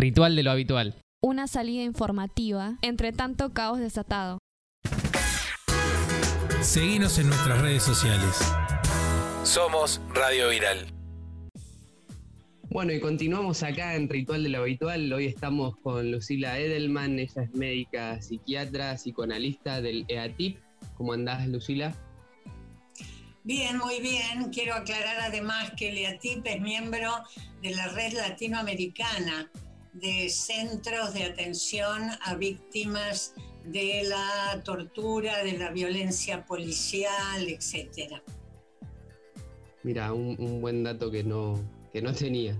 Ritual de lo habitual. Una salida informativa entre tanto caos desatado. Seguinos en nuestras redes sociales. Somos Radio Viral. Bueno, y continuamos acá en Ritual de lo Habitual. Hoy estamos con Lucila Edelman, ella es médica psiquiatra, psicoanalista del EATIP. ¿Cómo andás, Lucila? Bien, muy bien. Quiero aclarar además que el EATIP es miembro de la red latinoamericana de centros de atención a víctimas de la tortura, de la violencia policial, etc. Mira, un, buen dato que no, que no tenía.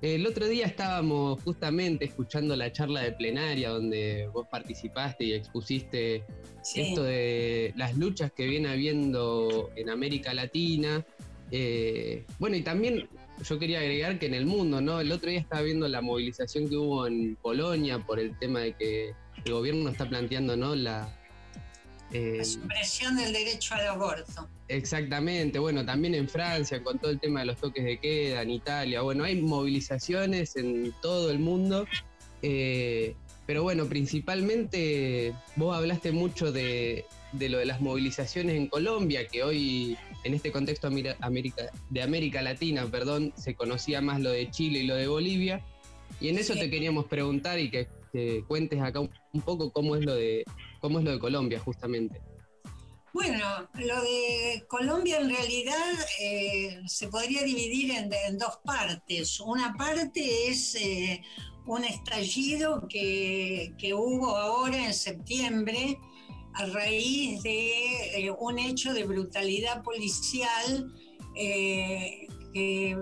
El otro día estábamos justamente escuchando la charla de plenaria donde vos participaste y expusiste esto de las luchas que viene habiendo en América Latina. Eh, bueno, y también yo quería agregar que en el mundo, ¿no? El otro día estaba viendo la movilización que hubo en Polonia por el tema de que el gobierno está planteando, ¿no? La, eh, la supresión del derecho al aborto. Exactamente, bueno, también en Francia con todo el tema de los toques de queda, en Italia, bueno, hay movilizaciones en todo el mundo, eh, pero bueno, principalmente vos hablaste mucho de, de, lo de las movilizaciones en Colombia, que hoy en este contexto América, de América Latina, perdón, se conocía más lo de Chile y lo de Bolivia, y en eso te queríamos preguntar y que, cuentes acá un, poco cómo es lo de cómo es lo de Colombia justamente. Bueno, lo de Colombia en realidad eh, se podría dividir en, dos partes. Una parte es eh, un estallido que, hubo ahora en septiembre a raíz de eh, un hecho de brutalidad policial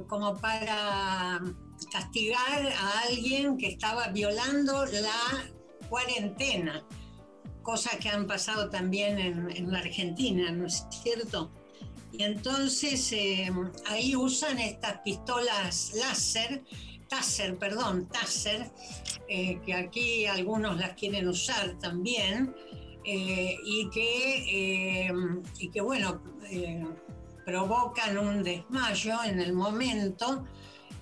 como para castigar a alguien que estaba violando la cuarentena cosas que han pasado también en, la Argentina, ¿no es cierto? Y entonces eh, ahí usan estas pistolas láser, Taser, perdón, Taser, eh, que aquí algunos las quieren usar también, eh, y, que, y que, bueno, provocan un desmayo en el momento.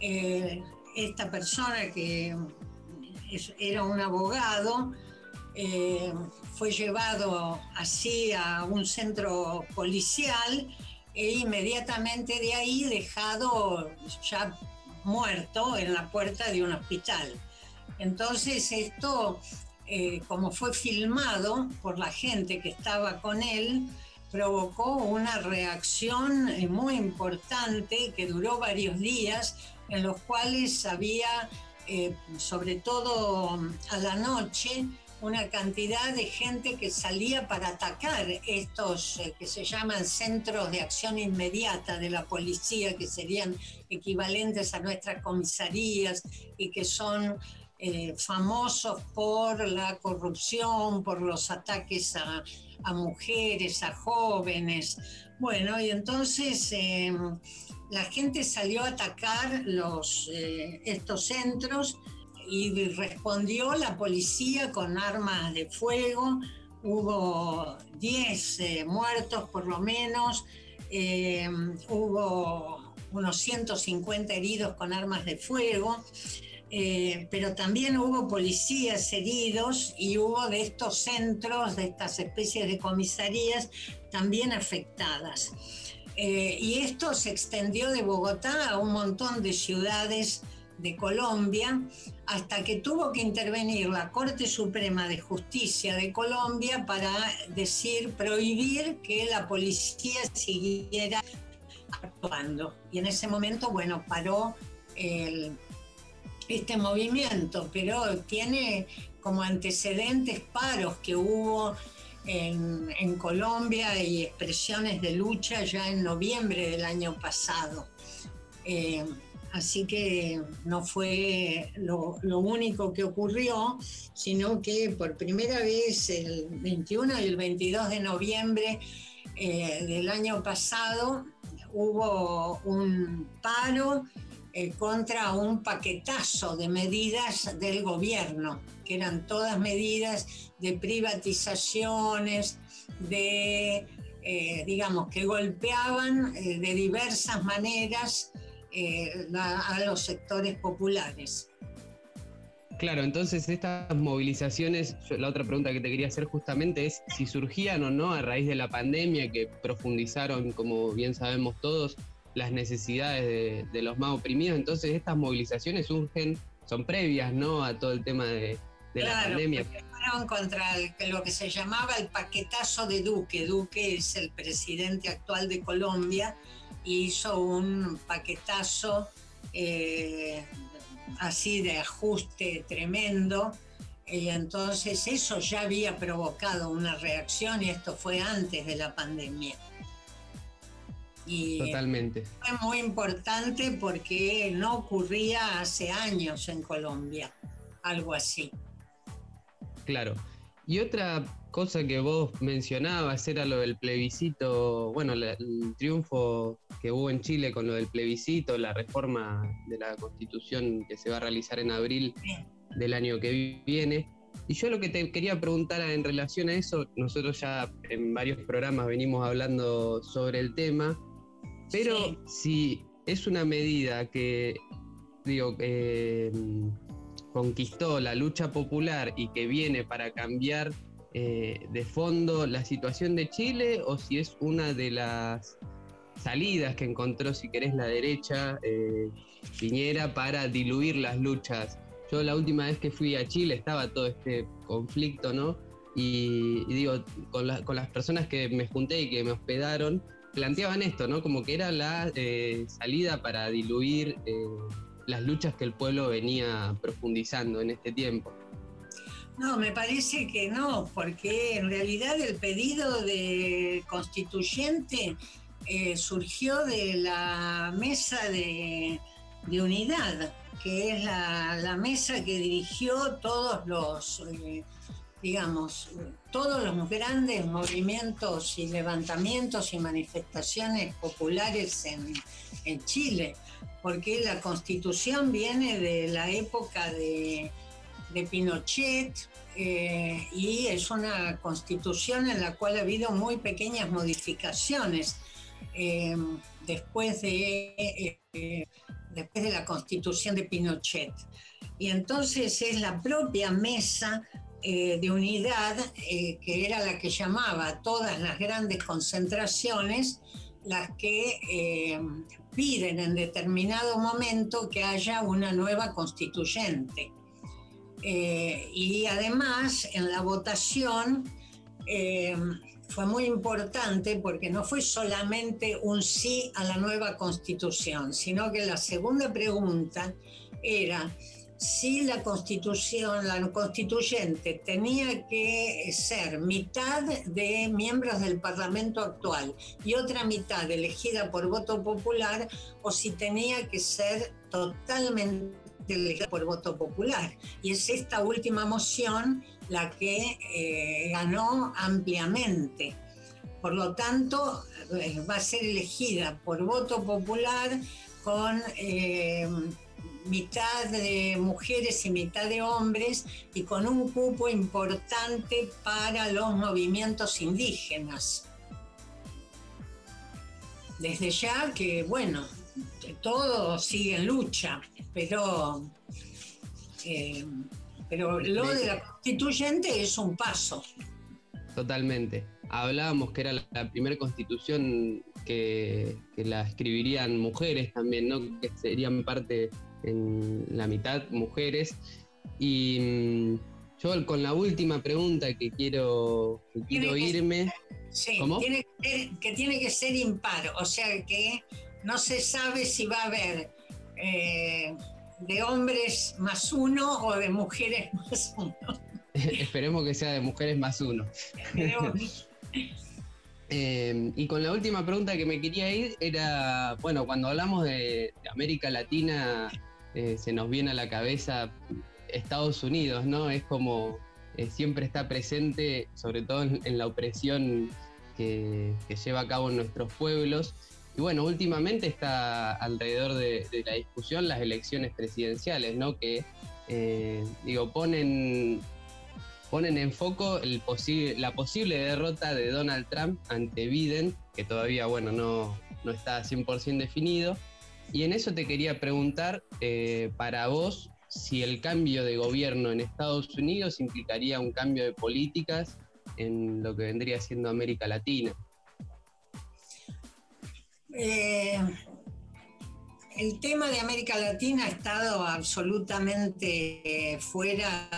esta persona que era un abogado, fue llevado así a un centro policial e inmediatamente de ahí dejado ya muerto en la puerta de un hospital. Entonces esto, eh, como fue filmado por la gente que estaba con él, provocó una reacción eh, muy importante que duró varios días, en los cuales había, eh, sobre todo a la noche, una cantidad de gente que salía para atacar estos que se llaman centros de acción inmediata de la policía, que serían equivalentes a nuestras comisarías y que son eh, famosos por la corrupción, por los ataques a, mujeres, a jóvenes. Bueno, y entonces em, la gente salió a atacar los, eh, estos centros y respondió la policía con armas de fuego. Hubo 10 eh, muertos por lo menos, eh, hubo unos 150 heridos con armas de fuego. Eh, pero también hubo policías heridos y hubo de estos centros, de estas especies de comisarías, también afectadas. y esto se extendió de Bogotá a un montón de ciudades de Colombia, hasta que tuvo que intervenir la Corte Suprema de Justicia de Colombia para decir, prohibir que la policía siguiera actuando. Y en ese momento, bueno, paró este movimiento, pero tiene como antecedentes paros que hubo en, Colombia y expresiones de lucha ya en noviembre del año pasado. Eh, Así que no fue lo, único que ocurrió, sino que por primera vez el 21 y el 22 de noviembre eh, del año pasado hubo un paro eh, contra un paquetazo de medidas del gobierno, que eran todas medidas de privatizaciones, de, eh, digamos, que golpeaban de diversas maneras eh, a los sectores populares. Claro, entonces estas movilizaciones, la otra pregunta que te quería hacer justamente es si surgían o no a raíz de la pandemia que profundizaron, como bien sabemos todos, las necesidades de, los más oprimidos. Entonces estas movilizaciones surgen, son previas, ¿no? A todo el tema de, la pandemia. Fueron contra lo que se llamaba el paquetazo de Duque. Duque es el presidente actual de Colombia hizo un paquetazo eh, así de ajuste tremendo. Y entonces eso ya había provocado una reacción y esto fue antes de la pandemia. Y Totalmente. Fue muy importante porque no ocurría hace años en Colombia, algo así. Claro. Y otra cosa que vos mencionabas era lo del plebiscito, bueno, el triunfo que hubo en Chile con lo del plebiscito, la reforma de la constitución que se va a realizar en abril del año que viene. Y yo lo que te quería preguntar en relación a eso, nosotros ya en varios programas venimos hablando sobre el tema, pero si es una medida que, digo, eh, conquistó la lucha popular y que viene para cambiar eh, de fondo la situación de Chile o si es una de las salidas que encontró, si querés, la derecha eh, Piñera para diluir las luchas. Yo la última vez que fui a Chile estaba todo este conflicto, ¿no? Y, digo, con, las personas que me junté y que me hospedaron, planteaban esto, ¿no? Como que era la eh, salida para diluir las luchas que el pueblo venía profundizando en este tiempo. No, me parece que no, porque en realidad el pedido de constituyente eh, surgió de la mesa de, unidad, que es la, mesa que dirigió todos los, eh, digamos, todos los grandes movimientos y levantamientos y manifestaciones populares en, en Chile, porque la constitución viene de la época de de Pinochet eh, y es una constitución en la cual ha habido muy pequeñas modificaciones eh, después, de, eh, después de la constitución de Pinochet. Y entonces es la propia mesa de unidad, que era la que llamaba a todas las grandes concentraciones, las que piden en determinado momento que haya una nueva constituyente. Eh, y además en la votación eh, fue muy importante porque no fue solamente un sí a la nueva constitución, sino que la segunda pregunta era si la constitución, la constituyente tenía que ser mitad de miembros del Parlamento actual y otra mitad elegida por voto popular o si tenía que ser totalmente por voto popular. Y es esta última moción la que eh, ganó ampliamente. Por lo tanto, eh, va a ser elegida por voto popular con eh, mitad de mujeres y mitad de hombres y con un cupo importante para los movimientos indígenas. Desde ya que, bueno, todo sigue en lucha, pero, eh, pero lo de la constituyente es un paso. Totalmente. Hablábamos que era la, primera constitución que, la escribirían mujeres también, ¿no? Que serían parte en la mitad mujeres. Y mm, yo con la última pregunta que quiero, quiero irme. sí, Tiene que, tiene que ser impar, o sea que no se sabe si va a haber eh, de hombres más uno o de mujeres más uno. Esperemos que sea de mujeres más uno. Eh, y con la última pregunta que me quería ir era, bueno, cuando hablamos de, América Latina, eh, se nos viene a la cabeza Estados Unidos, ¿no? Es como siempre está presente, sobre todo en, la opresión que, lleva a cabo en nuestros pueblos. Y bueno, últimamente está alrededor de, la discusión las elecciones presidenciales, ¿no? Que, eh, digo, ponen, ponen en foco la posible derrota de Donald Trump ante Biden, que todavía, bueno, no, está 100% definido. Y en eso te quería preguntar, eh, para vos, si el cambio de gobierno en Estados Unidos implicaría un cambio de políticas en lo que vendría siendo América Latina. Eh, el tema de América Latina ha estado absolutamente fuera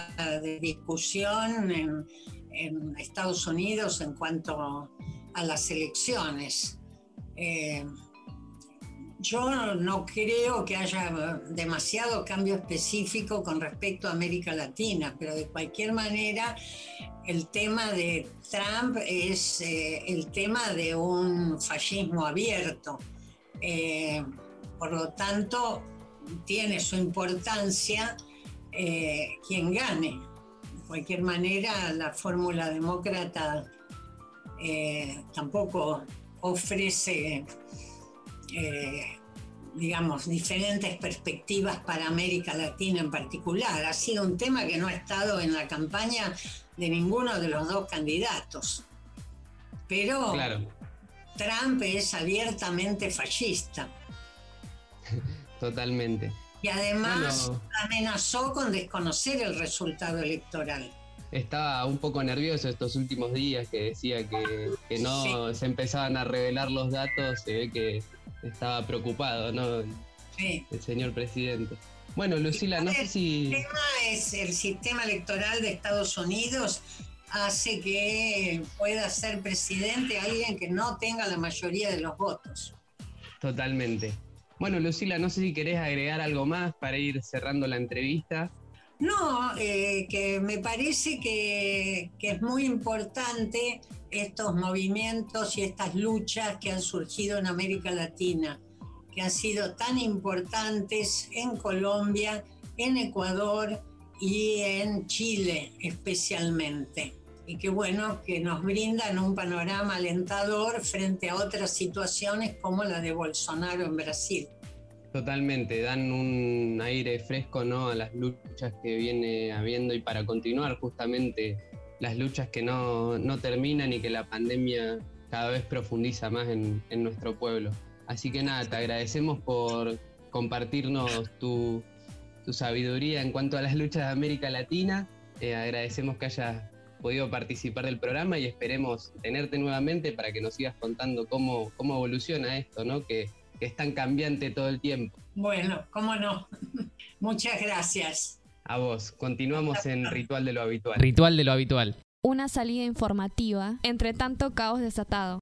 de discusión en, Estados Unidos en cuanto a las elecciones. Eh, yo no creo que haya demasiado cambio específico con respecto a América Latina, pero de cualquier manera el tema de Trump es eh, el tema de un fascismo abierto. Eh, por lo tanto, tiene su importancia eh, quien gane. De cualquier manera, la fórmula demócrata tampoco ofrece eh, digamos, diferentes perspectivas para América Latina en particular. Ha sido un tema que no ha estado en la campaña de ninguno de los dos candidatos. Pero Trump es abiertamente fascista. Totalmente. Y además amenazó con desconocer el resultado electoral. Estaba un poco nervioso estos últimos días que decía que, no se empezaban a revelar los datos. Se ve que estaba preocupado, ¿no? Sí. El señor presidente. Bueno, Lucila, no sé si... El tema es el sistema electoral de Estados Unidos hace que pueda ser presidente alguien que no tenga la mayoría de los votos. Totalmente. Bueno, Lucila, no sé si querés agregar algo más para ir cerrando la entrevista. No, eh, que me parece que, que, es muy importante estos movimientos y estas luchas que han surgido en América Latina, que han sido tan importantes en Colombia, en Ecuador y en Chile especialmente. Y que bueno, que nos brindan un panorama alentador frente a otras situaciones como la de Bolsonaro en Brasil. Totalmente, dan un aire fresco ¿no? a las luchas que viene habiendo y para continuar justamente las luchas que no, terminan y que la pandemia cada vez profundiza más en, nuestro pueblo. Así que nada, te agradecemos por compartirnos tu, sabiduría en cuanto a las luchas de América Latina. Eh, agradecemos que hayas podido participar del programa y esperemos tenerte nuevamente para que nos sigas contando cómo, cómo evoluciona esto, ¿no? Que es tan cambiante todo el tiempo. Bueno, cómo no. Muchas gracias. A vos, continuamos en Ritual de lo Habitual. Ritual de lo Habitual. Una salida informativa entre tanto caos desatado.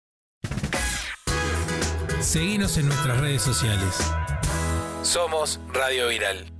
Seguimos en nuestras redes sociales. Somos Radio Viral.